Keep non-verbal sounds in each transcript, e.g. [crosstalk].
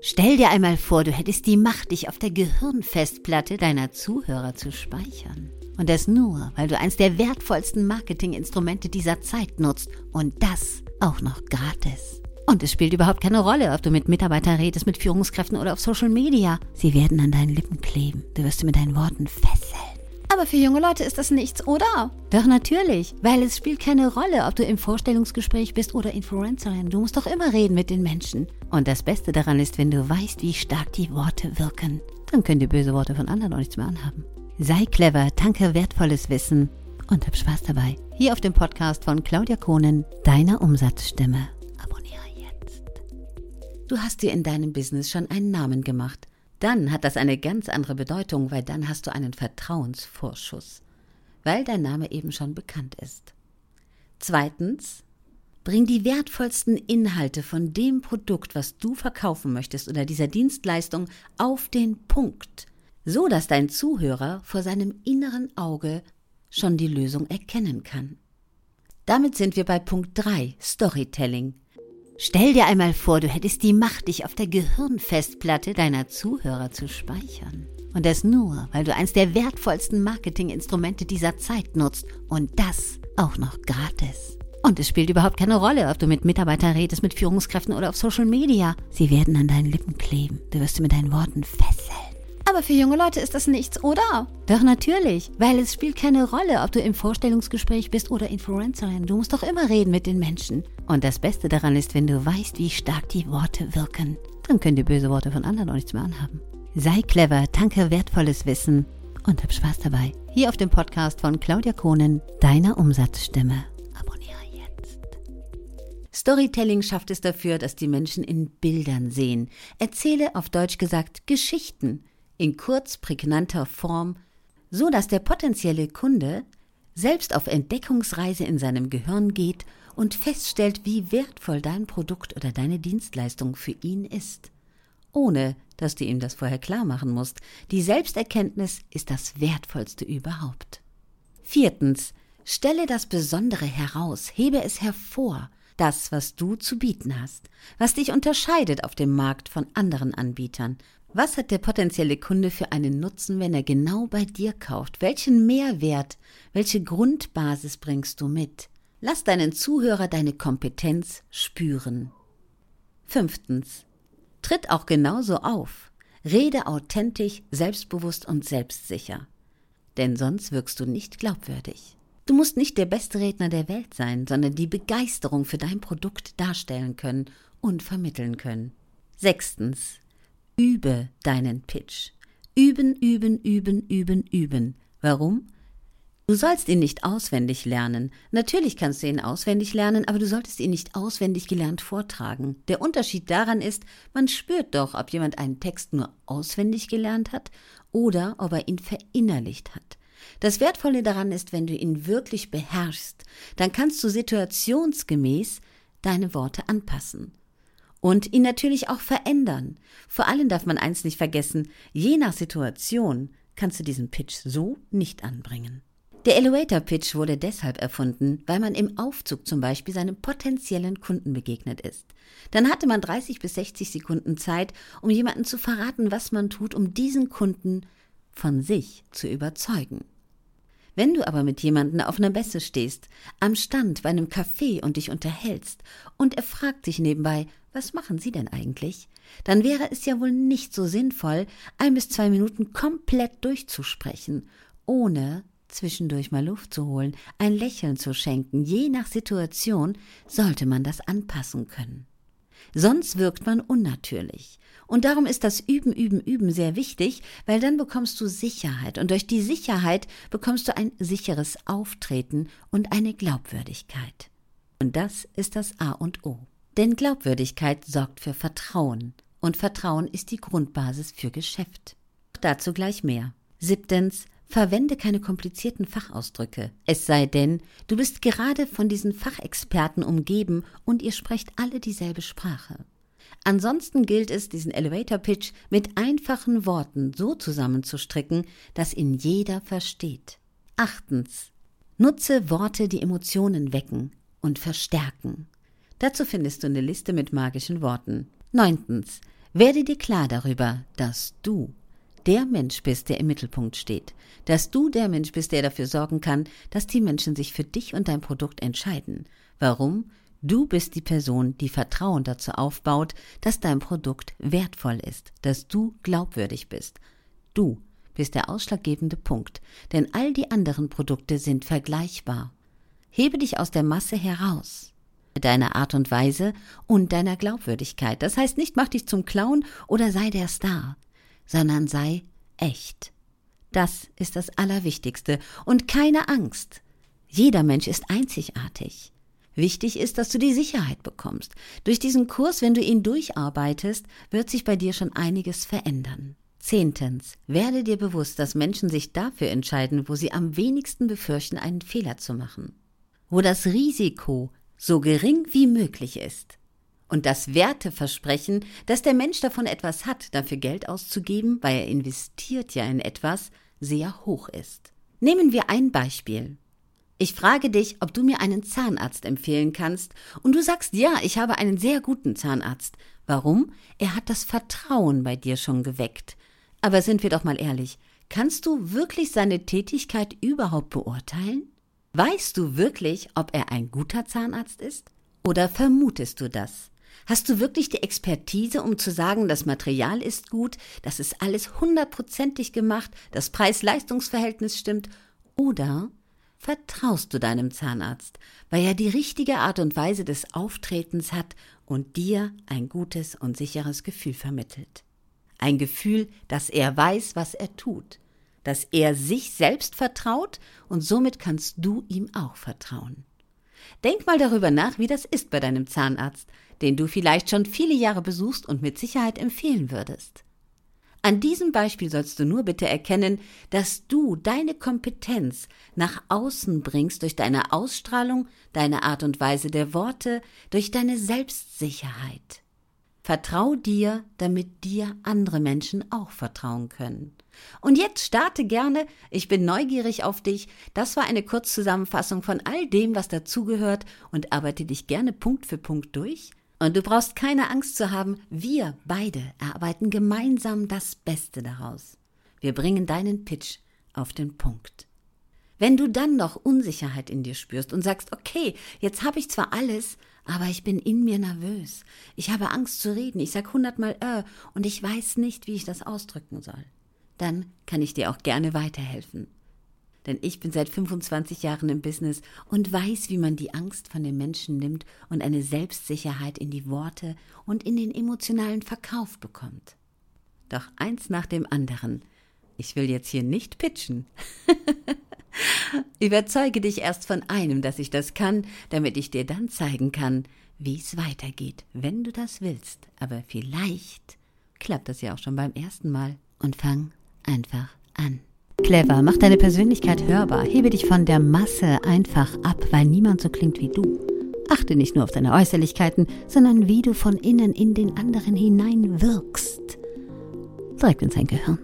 Stell dir einmal vor, du hättest die Macht, dich auf der Gehirnfestplatte deiner Zuhörer zu speichern. Und das nur, weil du eins der wertvollsten Marketinginstrumente dieser Zeit nutzt. Und das auch noch gratis. Und es spielt überhaupt keine Rolle, ob du mit Mitarbeitern redest, mit Führungskräften oder auf Social Media. Sie werden an deinen Lippen kleben. Du wirst sie mit deinen Worten fesseln. Aber für junge Leute ist das nichts, oder? Doch natürlich, weil es spielt keine Rolle, ob du im Vorstellungsgespräch bist oder Influencerin. Du musst doch immer reden mit den Menschen. Und das Beste daran ist, wenn du weißt, wie stark die Worte wirken. Dann können die böse Worte von anderen auch nichts mehr anhaben. Sei clever, tanke wertvolles Wissen und hab Spaß dabei. Hier auf dem Podcast von Claudia Kohnen, deiner Umsatzstimme. Abonniere jetzt. Du hast dir in deinem Business schon einen Namen gemacht dann hat das eine ganz andere Bedeutung, weil dann hast du einen Vertrauensvorschuss, weil dein Name eben schon bekannt ist. Zweitens, bring die wertvollsten Inhalte von dem Produkt, was du verkaufen möchtest oder dieser Dienstleistung auf den Punkt, so dass dein Zuhörer vor seinem inneren Auge schon die Lösung erkennen kann. Damit sind wir bei Punkt 3, Storytelling. Stell dir einmal vor, du hättest die Macht, dich auf der Gehirnfestplatte deiner Zuhörer zu speichern. Und das nur, weil du eins der wertvollsten Marketinginstrumente dieser Zeit nutzt. Und das auch noch gratis. Und es spielt überhaupt keine Rolle, ob du mit Mitarbeitern redest, mit Führungskräften oder auf Social Media. Sie werden an deinen Lippen kleben. Du wirst sie mit deinen Worten fesseln. Aber für junge Leute ist das nichts, oder? Doch natürlich, weil es spielt keine Rolle, ob du im Vorstellungsgespräch bist oder Influencerin. Du musst doch immer reden mit den Menschen. Und das Beste daran ist, wenn du weißt, wie stark die Worte wirken. Dann können die böse Worte von anderen auch nichts mehr anhaben. Sei clever, tanke wertvolles Wissen und hab Spaß dabei. Hier auf dem Podcast von Claudia Kohnen, deiner Umsatzstimme. Abonniere jetzt. Storytelling schafft es dafür, dass die Menschen in Bildern sehen. Erzähle auf Deutsch gesagt Geschichten in kurz prägnanter Form, so dass der potenzielle Kunde selbst auf Entdeckungsreise in seinem Gehirn geht und feststellt, wie wertvoll dein Produkt oder deine Dienstleistung für ihn ist, ohne dass du ihm das vorher klar machen musst. Die Selbsterkenntnis ist das Wertvollste überhaupt. Viertens, stelle das Besondere heraus, hebe es hervor, das, was du zu bieten hast, was dich unterscheidet auf dem Markt von anderen Anbietern was hat der potenzielle Kunde für einen Nutzen, wenn er genau bei dir kauft? Welchen Mehrwert, welche Grundbasis bringst du mit? Lass deinen Zuhörer deine Kompetenz spüren. Fünftens. Tritt auch genauso auf. Rede authentisch, selbstbewusst und selbstsicher. Denn sonst wirkst du nicht glaubwürdig. Du musst nicht der beste Redner der Welt sein, sondern die Begeisterung für dein Produkt darstellen können und vermitteln können. Sechstens. Übe deinen Pitch. Üben, üben, üben, üben, üben. Warum? Du sollst ihn nicht auswendig lernen. Natürlich kannst du ihn auswendig lernen, aber du solltest ihn nicht auswendig gelernt vortragen. Der Unterschied daran ist, man spürt doch, ob jemand einen Text nur auswendig gelernt hat oder ob er ihn verinnerlicht hat. Das Wertvolle daran ist, wenn du ihn wirklich beherrschst, dann kannst du situationsgemäß deine Worte anpassen und ihn natürlich auch verändern. Vor allem darf man eins nicht vergessen, je nach Situation kannst du diesen Pitch so nicht anbringen. Der Elevator Pitch wurde deshalb erfunden, weil man im Aufzug zum Beispiel seinem potenziellen Kunden begegnet ist. Dann hatte man 30 bis 60 Sekunden Zeit, um jemanden zu verraten, was man tut, um diesen Kunden von sich zu überzeugen. Wenn du aber mit jemandem auf einer Messe stehst, am Stand bei einem Café und dich unterhältst und er fragt dich nebenbei, was machen Sie denn eigentlich? Dann wäre es ja wohl nicht so sinnvoll, ein bis zwei Minuten komplett durchzusprechen, ohne zwischendurch mal Luft zu holen, ein Lächeln zu schenken. Je nach Situation sollte man das anpassen können. Sonst wirkt man unnatürlich. Und darum ist das Üben, Üben, Üben sehr wichtig, weil dann bekommst du Sicherheit und durch die Sicherheit bekommst du ein sicheres Auftreten und eine Glaubwürdigkeit. Und das ist das A und O. Denn Glaubwürdigkeit sorgt für Vertrauen und Vertrauen ist die Grundbasis für Geschäft. Dazu gleich mehr. Siebtens, verwende keine komplizierten Fachausdrücke. Es sei denn, du bist gerade von diesen Fachexperten umgeben und ihr sprecht alle dieselbe Sprache. Ansonsten gilt es, diesen Elevator Pitch mit einfachen Worten so zusammenzustricken, dass ihn jeder versteht. Achtens. Nutze Worte, die Emotionen wecken und verstärken. Dazu findest du eine Liste mit magischen Worten. Neuntens. Werde dir klar darüber, dass du der Mensch bist, der im Mittelpunkt steht, dass du der Mensch bist, der dafür sorgen kann, dass die Menschen sich für dich und dein Produkt entscheiden. Warum? Du bist die Person, die Vertrauen dazu aufbaut, dass dein Produkt wertvoll ist, dass du glaubwürdig bist. Du bist der ausschlaggebende Punkt, denn all die anderen Produkte sind vergleichbar. Hebe dich aus der Masse heraus. Deiner Art und Weise und deiner Glaubwürdigkeit. Das heißt nicht, mach dich zum Clown oder sei der Star, sondern sei echt. Das ist das Allerwichtigste und keine Angst. Jeder Mensch ist einzigartig. Wichtig ist, dass du die Sicherheit bekommst. Durch diesen Kurs, wenn du ihn durcharbeitest, wird sich bei dir schon einiges verändern. Zehntens, werde dir bewusst, dass Menschen sich dafür entscheiden, wo sie am wenigsten befürchten, einen Fehler zu machen. Wo das Risiko so gering wie möglich ist. Und das Werteversprechen, dass der Mensch davon etwas hat, dafür Geld auszugeben, weil er investiert ja in etwas, sehr hoch ist. Nehmen wir ein Beispiel. Ich frage dich, ob du mir einen Zahnarzt empfehlen kannst, und du sagst ja, ich habe einen sehr guten Zahnarzt. Warum? Er hat das Vertrauen bei dir schon geweckt. Aber sind wir doch mal ehrlich, kannst du wirklich seine Tätigkeit überhaupt beurteilen? Weißt du wirklich, ob er ein guter Zahnarzt ist? Oder vermutest du das? Hast du wirklich die Expertise, um zu sagen, das Material ist gut, das ist alles hundertprozentig gemacht, das Preis-Leistungs-Verhältnis stimmt? Oder vertraust du deinem Zahnarzt, weil er die richtige Art und Weise des Auftretens hat und dir ein gutes und sicheres Gefühl vermittelt? Ein Gefühl, dass er weiß, was er tut, dass er sich selbst vertraut und somit kannst du ihm auch vertrauen. Denk mal darüber nach, wie das ist bei deinem Zahnarzt, den du vielleicht schon viele Jahre besuchst und mit Sicherheit empfehlen würdest. An diesem Beispiel sollst du nur bitte erkennen, dass du deine Kompetenz nach außen bringst durch deine Ausstrahlung, deine Art und Weise der Worte, durch deine Selbstsicherheit. Vertrau dir, damit dir andere Menschen auch vertrauen können. Und jetzt starte gerne, ich bin neugierig auf dich. Das war eine Kurzzusammenfassung von all dem, was dazugehört und arbeite dich gerne Punkt für Punkt durch. Und du brauchst keine Angst zu haben, wir beide erarbeiten gemeinsam das Beste daraus. Wir bringen deinen Pitch auf den Punkt. Wenn du dann noch Unsicherheit in dir spürst und sagst, okay, jetzt habe ich zwar alles, aber ich bin in mir nervös. Ich habe Angst zu reden. Ich sag hundertmal äh und ich weiß nicht, wie ich das ausdrücken soll. Dann kann ich dir auch gerne weiterhelfen. Denn ich bin seit 25 Jahren im Business und weiß, wie man die Angst von den Menschen nimmt und eine Selbstsicherheit in die Worte und in den emotionalen Verkauf bekommt. Doch eins nach dem anderen. Ich will jetzt hier nicht pitchen. [laughs] Überzeuge dich erst von einem, dass ich das kann, damit ich dir dann zeigen kann, wie es weitergeht, wenn du das willst. Aber vielleicht klappt das ja auch schon beim ersten Mal. Und fang einfach an. Clever, mach deine Persönlichkeit hörbar, hebe dich von der Masse einfach ab, weil niemand so klingt wie du. Achte nicht nur auf deine Äußerlichkeiten, sondern wie du von innen in den anderen hinein wirkst. Direkt in sein Gehirn.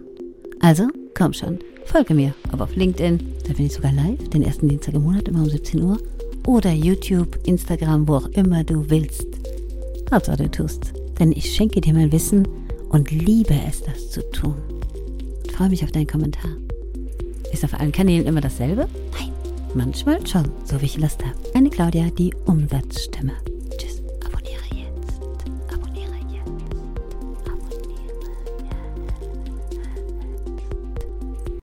Also, komm schon, folge mir, ob auf LinkedIn, da bin ich sogar live, den ersten Dienstag im Monat, immer um 17 Uhr, oder YouTube, Instagram, wo auch immer du willst. Hauptsache du tust, denn ich schenke dir mein Wissen und liebe es, das zu tun. Ich freue mich auf deinen Kommentar. Ist auf allen Kanälen immer dasselbe? Nein, manchmal schon, so wie ich Lust habe. Eine Claudia, die Umsatzstimme.